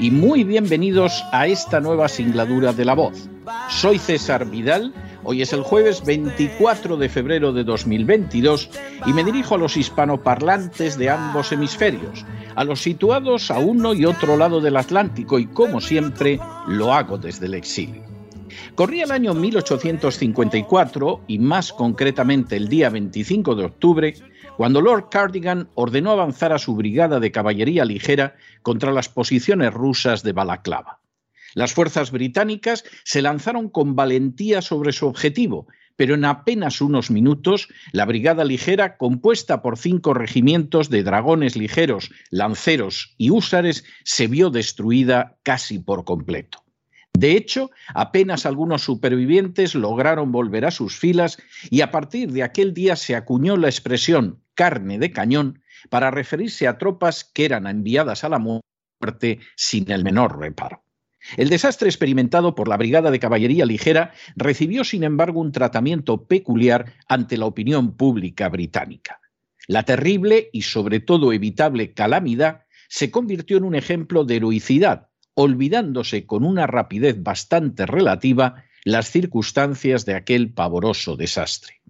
y muy bienvenidos a esta nueva singladura de la voz. Soy César Vidal, hoy es el jueves 24 de febrero de 2022 y me dirijo a los hispanoparlantes de ambos hemisferios, a los situados a uno y otro lado del Atlántico y como siempre lo hago desde el exilio. Corría el año 1854 y más concretamente el día 25 de octubre, cuando Lord Cardigan ordenó avanzar a su brigada de caballería ligera contra las posiciones rusas de Balaclava. Las fuerzas británicas se lanzaron con valentía sobre su objetivo, pero en apenas unos minutos la brigada ligera, compuesta por cinco regimientos de dragones ligeros, lanceros y húsares, se vio destruida casi por completo. De hecho, apenas algunos supervivientes lograron volver a sus filas y a partir de aquel día se acuñó la expresión carne de cañón para referirse a tropas que eran enviadas a la muerte sin el menor reparo. El desastre experimentado por la Brigada de Caballería Ligera recibió, sin embargo, un tratamiento peculiar ante la opinión pública británica. La terrible y sobre todo evitable calamidad se convirtió en un ejemplo de heroicidad olvidándose con una rapidez bastante relativa las circunstancias de aquel pavoroso desastre.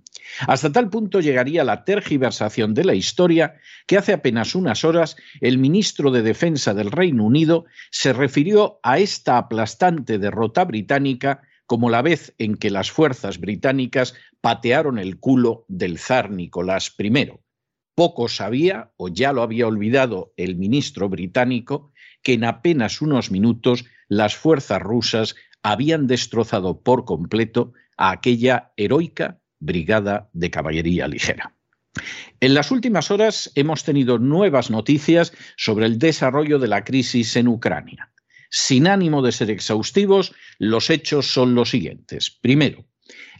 Hasta tal punto llegaría la tergiversación de la historia que hace apenas unas horas el ministro de Defensa del Reino Unido se refirió a esta aplastante derrota británica como la vez en que las fuerzas británicas patearon el culo del zar Nicolás I. Poco sabía, o ya lo había olvidado el ministro británico, que en apenas unos minutos las fuerzas rusas habían destrozado por completo a aquella heroica brigada de caballería ligera. En las últimas horas hemos tenido nuevas noticias sobre el desarrollo de la crisis en Ucrania. Sin ánimo de ser exhaustivos, los hechos son los siguientes. Primero,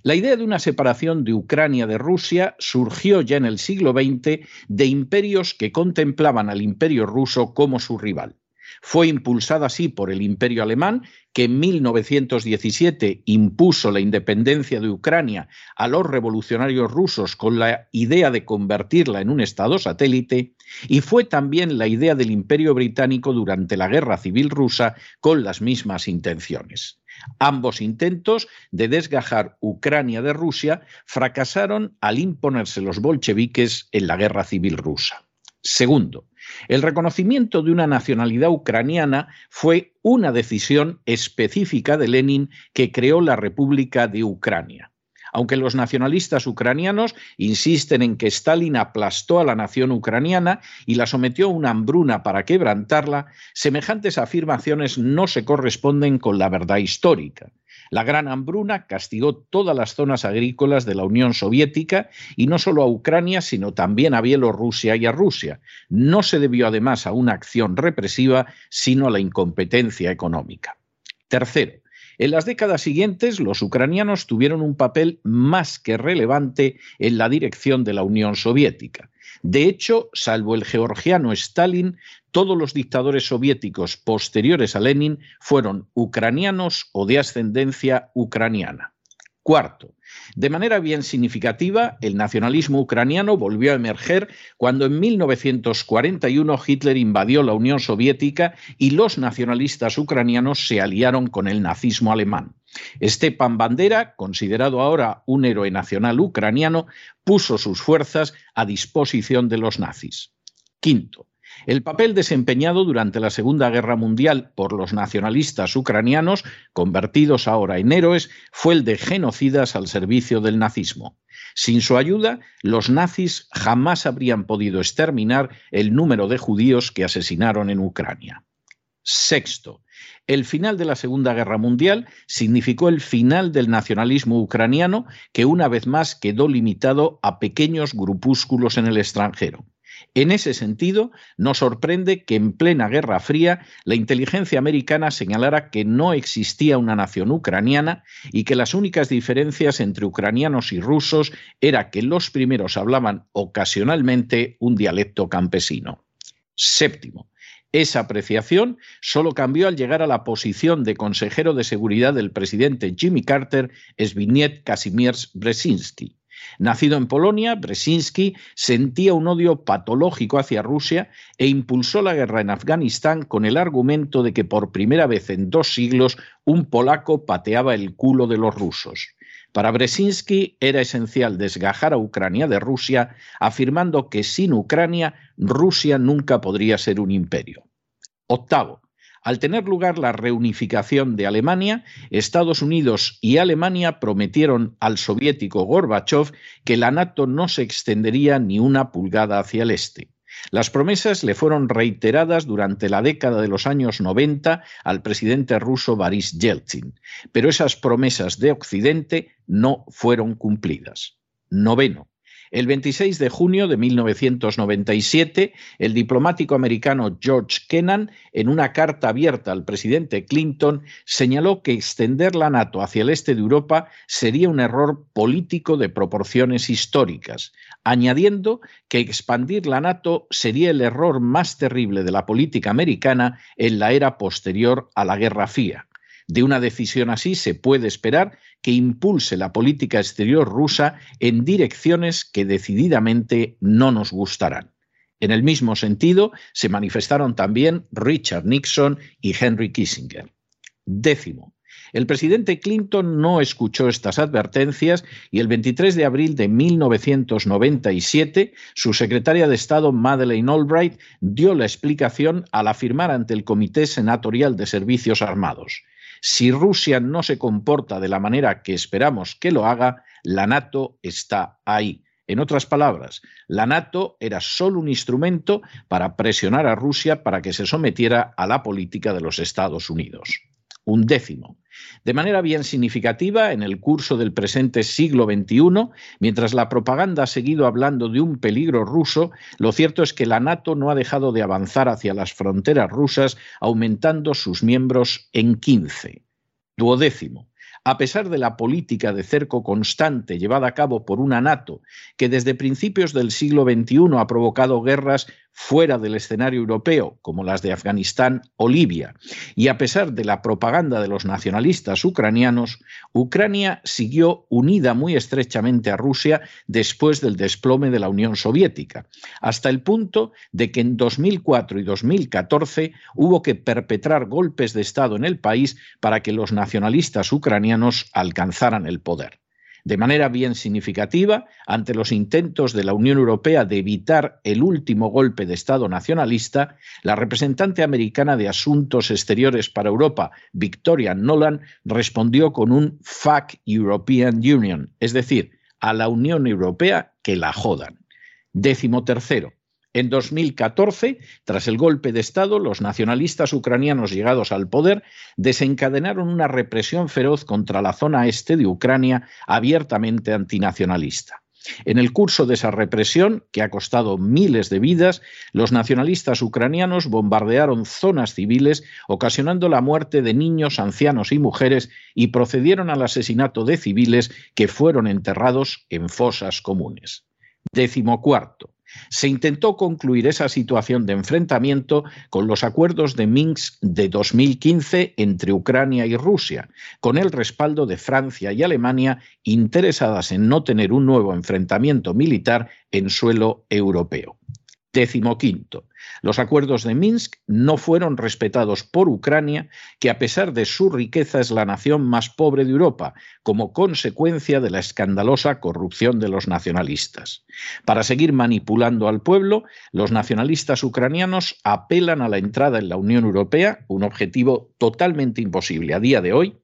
la idea de una separación de Ucrania de Rusia surgió ya en el siglo XX de imperios que contemplaban al imperio ruso como su rival. Fue impulsada así por el Imperio Alemán, que en 1917 impuso la independencia de Ucrania a los revolucionarios rusos con la idea de convertirla en un Estado satélite, y fue también la idea del Imperio Británico durante la Guerra Civil Rusa con las mismas intenciones. Ambos intentos de desgajar Ucrania de Rusia fracasaron al imponerse los bolcheviques en la Guerra Civil Rusa. Segundo, el reconocimiento de una nacionalidad ucraniana fue una decisión específica de Lenin que creó la República de Ucrania. Aunque los nacionalistas ucranianos insisten en que Stalin aplastó a la nación ucraniana y la sometió a una hambruna para quebrantarla, semejantes afirmaciones no se corresponden con la verdad histórica. La gran hambruna castigó todas las zonas agrícolas de la Unión Soviética y no solo a Ucrania, sino también a Bielorrusia y a Rusia. No se debió además a una acción represiva, sino a la incompetencia económica. Tercero, en las décadas siguientes, los ucranianos tuvieron un papel más que relevante en la dirección de la Unión Soviética. De hecho, salvo el georgiano Stalin, todos los dictadores soviéticos posteriores a Lenin fueron ucranianos o de ascendencia ucraniana. Cuarto, de manera bien significativa, el nacionalismo ucraniano volvió a emerger cuando en 1941 Hitler invadió la Unión Soviética y los nacionalistas ucranianos se aliaron con el nazismo alemán. Stepan Bandera, considerado ahora un héroe nacional ucraniano, puso sus fuerzas a disposición de los nazis. Quinto, El papel desempeñado durante la Segunda Guerra Mundial por los nacionalistas ucranianos, convertidos ahora en héroes, fue el de genocidas al servicio del nazismo. Sin su ayuda, los nazis jamás habrían podido exterminar el número de judíos que asesinaron en Ucrania. Sexto, el final de la Segunda Guerra Mundial significó el final del nacionalismo ucraniano que una vez más quedó limitado a pequeños grupúsculos en el extranjero. En ese sentido, nos sorprende que en plena Guerra Fría la inteligencia americana señalara que no existía una nación ucraniana y que las únicas diferencias entre ucranianos y rusos era que los primeros hablaban ocasionalmente un dialecto campesino. Séptimo, esa apreciación solo cambió al llegar a la posición de consejero de seguridad del presidente Jimmy Carter, Zbigniew Kazimierz Brzezinski. Nacido en Polonia, Brzezinski sentía un odio patológico hacia Rusia e impulsó la guerra en Afganistán con el argumento de que por primera vez en dos siglos un polaco pateaba el culo de los rusos. Para Brzezinski era esencial desgajar a Ucrania de Rusia, afirmando que sin Ucrania Rusia nunca podría ser un imperio. Octavo, al tener lugar la reunificación de Alemania, Estados Unidos y Alemania prometieron al soviético Gorbachev que la NATO no se extendería ni una pulgada hacia el este. Las promesas le fueron reiteradas durante la década de los años 90 al presidente ruso Boris Yeltsin, pero esas promesas de Occidente no fueron cumplidas. Noveno. El 26 de junio de 1997, el diplomático americano George Kennan, en una carta abierta al presidente Clinton, señaló que extender la NATO hacia el este de Europa sería un error político de proporciones históricas, añadiendo que expandir la NATO sería el error más terrible de la política americana en la era posterior a la Guerra Fría. De una decisión así se puede esperar que impulse la política exterior rusa en direcciones que decididamente no nos gustarán. En el mismo sentido, se manifestaron también Richard Nixon y Henry Kissinger. Décimo, el presidente Clinton no escuchó estas advertencias y el 23 de abril de 1997 su secretaria de Estado Madeleine Albright dio la explicación al afirmar ante el Comité Senatorial de Servicios Armados si Rusia no se comporta de la manera que esperamos que lo haga, la NATO está ahí. En otras palabras, la NATO era solo un instrumento para presionar a Rusia para que se sometiera a la política de los Estados Unidos. Un décimo. De manera bien significativa, en el curso del presente siglo XXI, mientras la propaganda ha seguido hablando de un peligro ruso, lo cierto es que la NATO no ha dejado de avanzar hacia las fronteras rusas, aumentando sus miembros en 15. Duodécimo a pesar de la política de cerco constante llevada a cabo por una NATO que desde principios del siglo XXI ha provocado guerras fuera del escenario europeo, como las de Afganistán o Libia, y a pesar de la propaganda de los nacionalistas ucranianos, Ucrania siguió unida muy estrechamente a Rusia después del desplome de la Unión Soviética, hasta el punto de que en 2004 y 2014 hubo que perpetrar golpes de Estado en el país para que los nacionalistas ucranianos alcanzaran el poder de manera bien significativa ante los intentos de la Unión Europea de evitar el último golpe de Estado nacionalista, la representante americana de Asuntos Exteriores para Europa, Victoria Nolan, respondió con un fuck European Union, es decir, a la Unión Europea que la jodan. Décimo tercero. En 2014, tras el golpe de Estado, los nacionalistas ucranianos llegados al poder desencadenaron una represión feroz contra la zona este de Ucrania abiertamente antinacionalista. En el curso de esa represión, que ha costado miles de vidas, los nacionalistas ucranianos bombardearon zonas civiles, ocasionando la muerte de niños, ancianos y mujeres, y procedieron al asesinato de civiles que fueron enterrados en fosas comunes. Décimo cuarto. Se intentó concluir esa situación de enfrentamiento con los acuerdos de Minsk de 2015 entre Ucrania y Rusia, con el respaldo de Francia y Alemania interesadas en no tener un nuevo enfrentamiento militar en suelo europeo. Décimo quinto, los acuerdos de Minsk no fueron respetados por Ucrania, que a pesar de su riqueza es la nación más pobre de Europa, como consecuencia de la escandalosa corrupción de los nacionalistas. Para seguir manipulando al pueblo, los nacionalistas ucranianos apelan a la entrada en la Unión Europea, un objetivo totalmente imposible a día de hoy,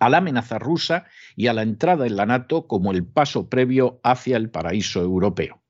a la amenaza rusa y a la entrada en la NATO como el paso previo hacia el paraíso europeo.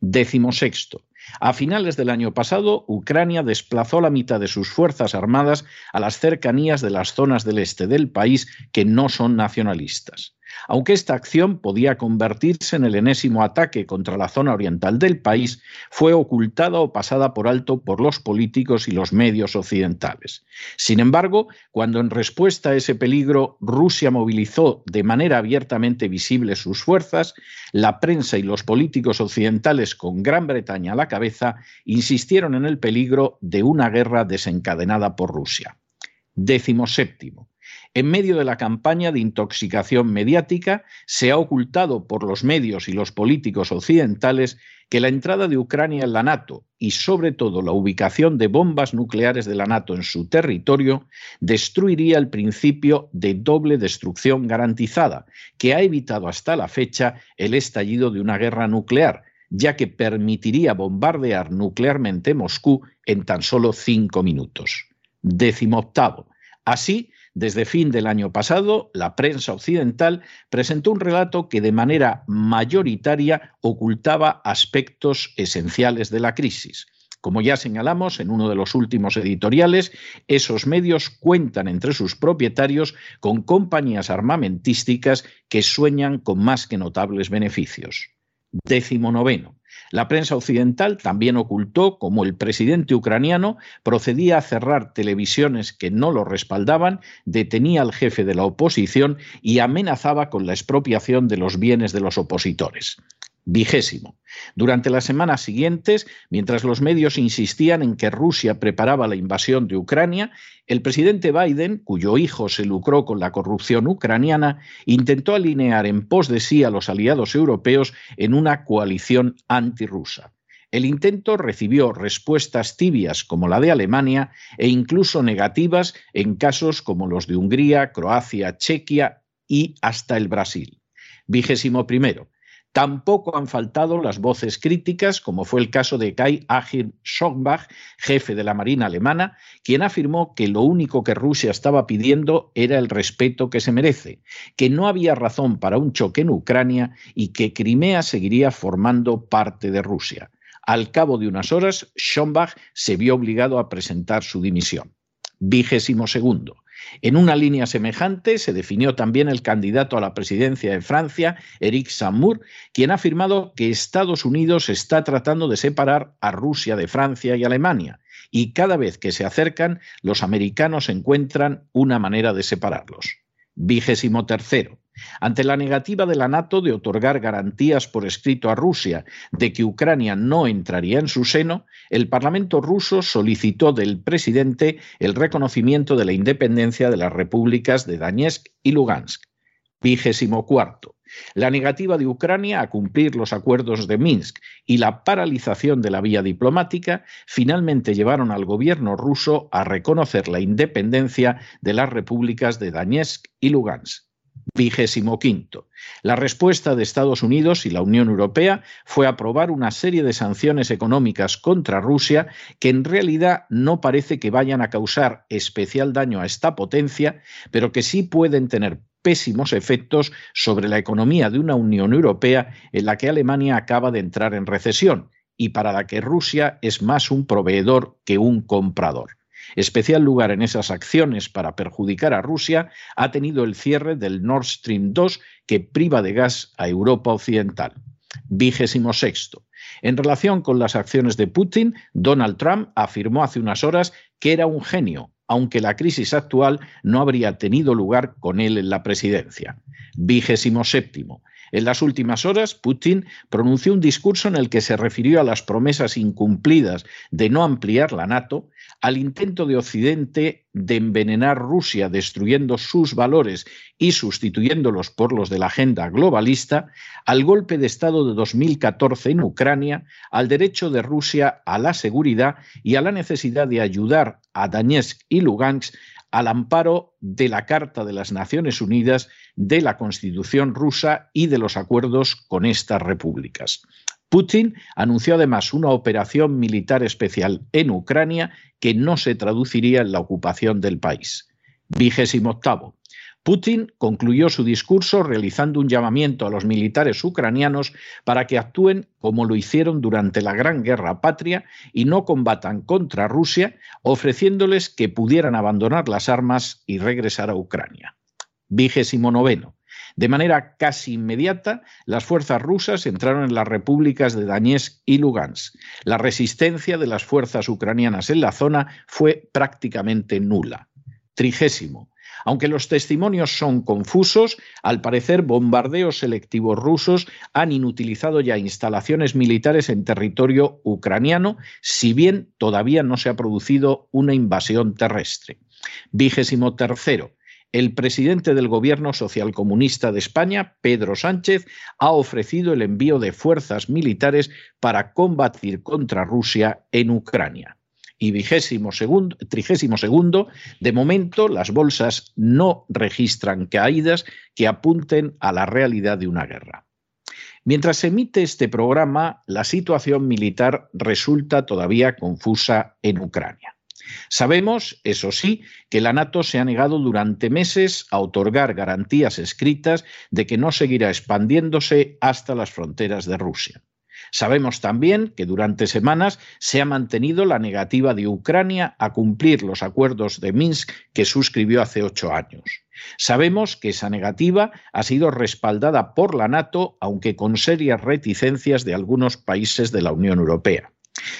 Décimo sexto. A finales del año pasado, Ucrania desplazó la mitad de sus fuerzas armadas a las cercanías de las zonas del este del país que no son nacionalistas aunque esta acción podía convertirse en el enésimo ataque contra la zona oriental del país, fue ocultada o pasada por alto por los políticos y los medios occidentales. Sin embargo, cuando en respuesta a ese peligro Rusia movilizó de manera abiertamente visible sus fuerzas, la prensa y los políticos occidentales con Gran Bretaña a la cabeza insistieron en el peligro de una guerra desencadenada por Rusia. Décimo séptimo. En medio de la campaña de intoxicación mediática, se ha ocultado por los medios y los políticos occidentales que la entrada de Ucrania en la NATO y sobre todo la ubicación de bombas nucleares de la NATO en su territorio destruiría el principio de doble destrucción garantizada, que ha evitado hasta la fecha el estallido de una guerra nuclear, ya que permitiría bombardear nuclearmente Moscú en tan solo cinco minutos. Décimo octavo. Así, desde fin del año pasado, la prensa occidental presentó un relato que de manera mayoritaria ocultaba aspectos esenciales de la crisis. Como ya señalamos en uno de los últimos editoriales, esos medios cuentan entre sus propietarios con compañías armamentísticas que sueñan con más que notables beneficios. Décimo noveno. La prensa occidental también ocultó cómo el presidente ucraniano procedía a cerrar televisiones que no lo respaldaban, detenía al jefe de la oposición y amenazaba con la expropiación de los bienes de los opositores. Vigésimo. Durante las semanas siguientes, mientras los medios insistían en que Rusia preparaba la invasión de Ucrania, el presidente Biden, cuyo hijo se lucró con la corrupción ucraniana, intentó alinear en pos de sí a los aliados europeos en una coalición antirrusa. El intento recibió respuestas tibias como la de Alemania e incluso negativas en casos como los de Hungría, Croacia, Chequia y hasta el Brasil. Vigésimo primero. Tampoco han faltado las voces críticas, como fue el caso de Kai Agir Schoenbach, jefe de la Marina alemana, quien afirmó que lo único que Rusia estaba pidiendo era el respeto que se merece, que no había razón para un choque en Ucrania y que Crimea seguiría formando parte de Rusia. Al cabo de unas horas, Schoenbach se vio obligado a presentar su dimisión. Vigésimo segundo. En una línea semejante se definió también el candidato a la presidencia de Francia, Eric Samur, quien ha afirmado que Estados Unidos está tratando de separar a Rusia de Francia y Alemania, y cada vez que se acercan, los americanos encuentran una manera de separarlos. Vigésimo tercero. Ante la negativa de la NATO de otorgar garantías por escrito a Rusia de que Ucrania no entraría en su seno, el Parlamento ruso solicitó del presidente el reconocimiento de la independencia de las repúblicas de Donetsk y Lugansk. Vigésimo cuarto. La negativa de Ucrania a cumplir los acuerdos de Minsk y la paralización de la vía diplomática finalmente llevaron al gobierno ruso a reconocer la independencia de las repúblicas de Donetsk y Lugansk. Vigésimo quinto. La respuesta de Estados Unidos y la Unión Europea fue aprobar una serie de sanciones económicas contra Rusia que en realidad no parece que vayan a causar especial daño a esta potencia, pero que sí pueden tener pésimos efectos sobre la economía de una Unión Europea en la que Alemania acaba de entrar en recesión y para la que Rusia es más un proveedor que un comprador. Especial lugar en esas acciones para perjudicar a Rusia ha tenido el cierre del Nord Stream 2 que priva de gas a Europa Occidental. Vigésimo sexto. En relación con las acciones de Putin, Donald Trump afirmó hace unas horas que era un genio, aunque la crisis actual no habría tenido lugar con él en la presidencia. Vigésimo séptimo. En las últimas horas, Putin pronunció un discurso en el que se refirió a las promesas incumplidas de no ampliar la NATO, al intento de Occidente de envenenar Rusia destruyendo sus valores y sustituyéndolos por los de la agenda globalista, al golpe de Estado de 2014 en Ucrania, al derecho de Rusia a la seguridad y a la necesidad de ayudar a Donetsk y Lugansk al amparo de la Carta de las Naciones Unidas, de la Constitución rusa y de los acuerdos con estas repúblicas. Putin anunció además una operación militar especial en Ucrania que no se traduciría en la ocupación del país. Vigésimo octavo. Putin concluyó su discurso realizando un llamamiento a los militares ucranianos para que actúen como lo hicieron durante la Gran Guerra Patria y no combatan contra Rusia, ofreciéndoles que pudieran abandonar las armas y regresar a Ucrania. Vigésimo noveno. De manera casi inmediata, las fuerzas rusas entraron en las repúblicas de Donetsk y Lugansk. La resistencia de las fuerzas ucranianas en la zona fue prácticamente nula. Trigésimo. Aunque los testimonios son confusos, al parecer bombardeos selectivos rusos han inutilizado ya instalaciones militares en territorio ucraniano, si bien todavía no se ha producido una invasión terrestre. Vigésimo tercero. El presidente del gobierno socialcomunista de España, Pedro Sánchez, ha ofrecido el envío de fuerzas militares para combatir contra Rusia en Ucrania y vigésimo segundo, trigésimo segundo, de momento las bolsas no registran caídas que apunten a la realidad de una guerra. Mientras se emite este programa, la situación militar resulta todavía confusa en Ucrania. Sabemos, eso sí, que la NATO se ha negado durante meses a otorgar garantías escritas de que no seguirá expandiéndose hasta las fronteras de Rusia. Sabemos también que durante semanas se ha mantenido la negativa de Ucrania a cumplir los acuerdos de Minsk que suscribió hace ocho años. Sabemos que esa negativa ha sido respaldada por la NATO, aunque con serias reticencias de algunos países de la Unión Europea.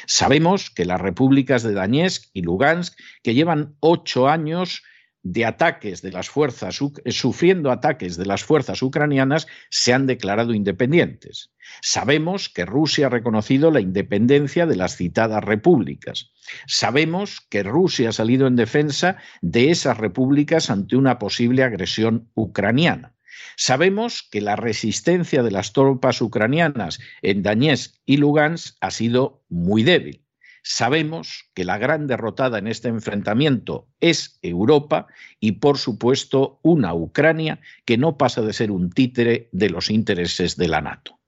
Sabemos que las repúblicas de Donetsk y Lugansk, que llevan ocho años de ataques de las fuerzas, sufriendo ataques de las fuerzas ucranianas, se han declarado independientes. Sabemos que Rusia ha reconocido la independencia de las citadas repúblicas. Sabemos que Rusia ha salido en defensa de esas repúblicas ante una posible agresión ucraniana. Sabemos que la resistencia de las tropas ucranianas en Donetsk y Lugansk ha sido muy débil. Sabemos que la gran derrotada en este enfrentamiento es Europa y, por supuesto, una Ucrania que no pasa de ser un títere de los intereses de la NATO.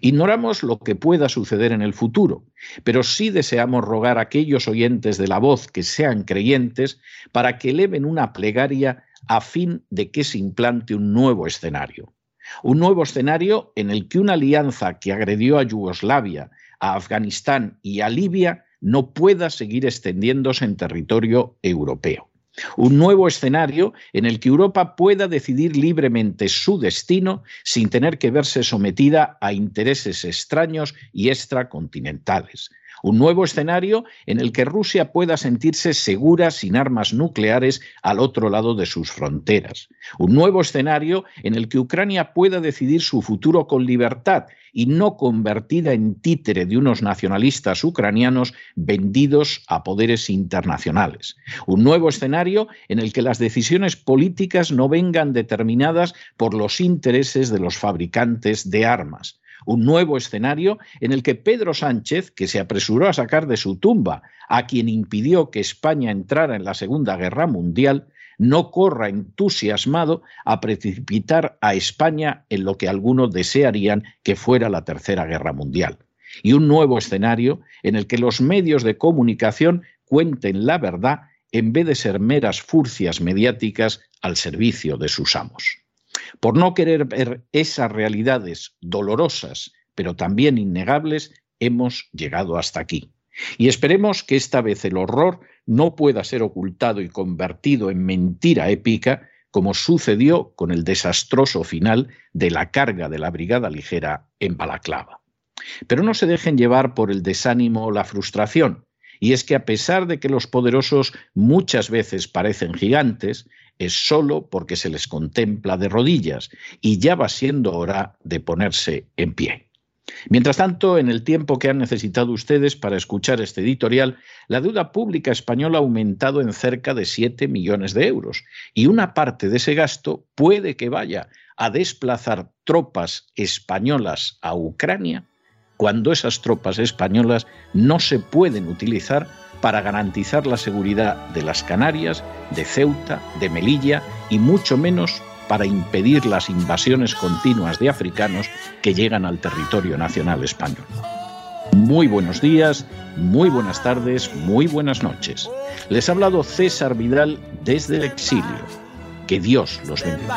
Ignoramos lo que pueda suceder en el futuro, pero sí deseamos rogar a aquellos oyentes de la voz que sean creyentes para que eleven una plegaria a fin de que se implante un nuevo escenario. Un nuevo escenario en el que una alianza que agredió a Yugoslavia, a Afganistán y a Libia no pueda seguir extendiéndose en territorio europeo. Un nuevo escenario en el que Europa pueda decidir libremente su destino sin tener que verse sometida a intereses extraños y extracontinentales. Un nuevo escenario en el que Rusia pueda sentirse segura sin armas nucleares al otro lado de sus fronteras. Un nuevo escenario en el que Ucrania pueda decidir su futuro con libertad y no convertida en títere de unos nacionalistas ucranianos vendidos a poderes internacionales. Un nuevo escenario en el que las decisiones políticas no vengan determinadas por los intereses de los fabricantes de armas. Un nuevo escenario en el que Pedro Sánchez, que se apresuró a sacar de su tumba a quien impidió que España entrara en la Segunda Guerra Mundial, no corra entusiasmado a precipitar a España en lo que algunos desearían que fuera la Tercera Guerra Mundial. Y un nuevo escenario en el que los medios de comunicación cuenten la verdad en vez de ser meras furcias mediáticas al servicio de sus amos. Por no querer ver esas realidades dolorosas, pero también innegables, hemos llegado hasta aquí. Y esperemos que esta vez el horror no pueda ser ocultado y convertido en mentira épica, como sucedió con el desastroso final de la carga de la Brigada Ligera en Balaclava. Pero no se dejen llevar por el desánimo o la frustración, y es que a pesar de que los poderosos muchas veces parecen gigantes, es solo porque se les contempla de rodillas y ya va siendo hora de ponerse en pie. Mientras tanto, en el tiempo que han necesitado ustedes para escuchar este editorial, la deuda pública española ha aumentado en cerca de 7 millones de euros y una parte de ese gasto puede que vaya a desplazar tropas españolas a Ucrania cuando esas tropas españolas no se pueden utilizar para garantizar la seguridad de las Canarias, de Ceuta, de Melilla y mucho menos para impedir las invasiones continuas de africanos que llegan al territorio nacional español. Muy buenos días, muy buenas tardes, muy buenas noches. Les ha hablado César Vidal desde el exilio. Que Dios los bendiga.